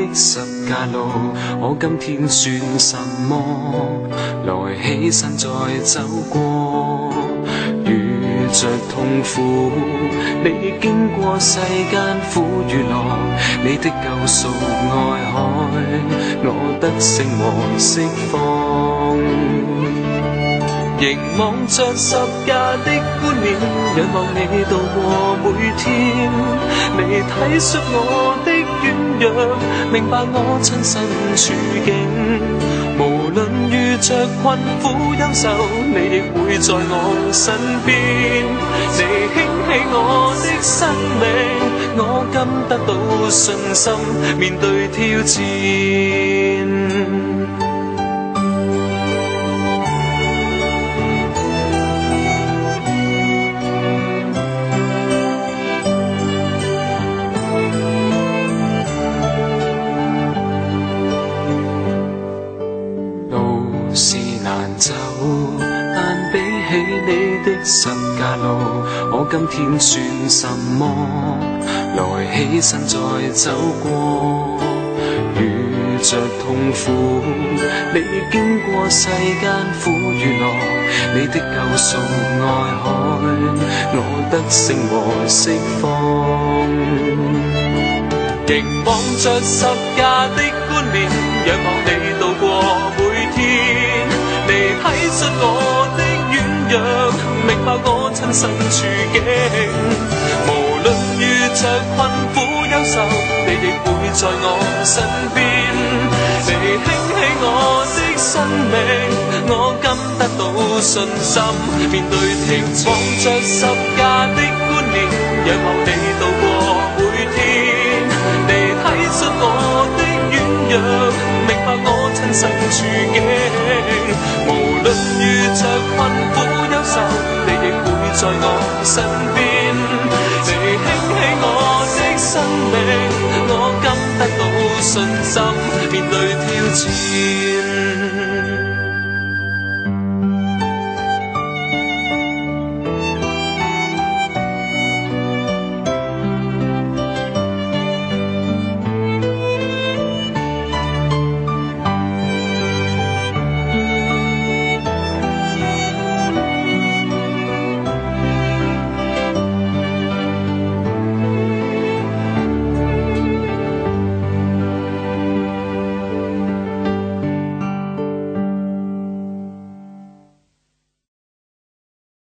的十架路，我今天算什么？来起身再走过，遇着痛苦，你经过世间苦与乐，你的救赎爱海，我得胜和释放。凝望着十架的冠冕，仰望你度过每天。你体恤我的软弱，明白我亲身处境。无论遇着困苦忧愁，你亦会在我身边。你兴起我的生命，我今得到信心，面对挑战是难走，但比起你的。十架路，我今天算什么？来起身再走过，遇着痛苦，你经过世间苦与乐，你的救赎爱海，我得胜和释放。凝望着十架的冠冕，仰望你度过你体恤我的软弱。明白我亲身处境，无论遇着困苦忧愁，你亦会在我身边。你兴起我的生命，我今得到信心，面对挑战。望着十架的观念，仰望你度过每天。你体恤我的软弱，明白我亲身处境。身边，你轻起我的生命，我今得到信心，面对挑战。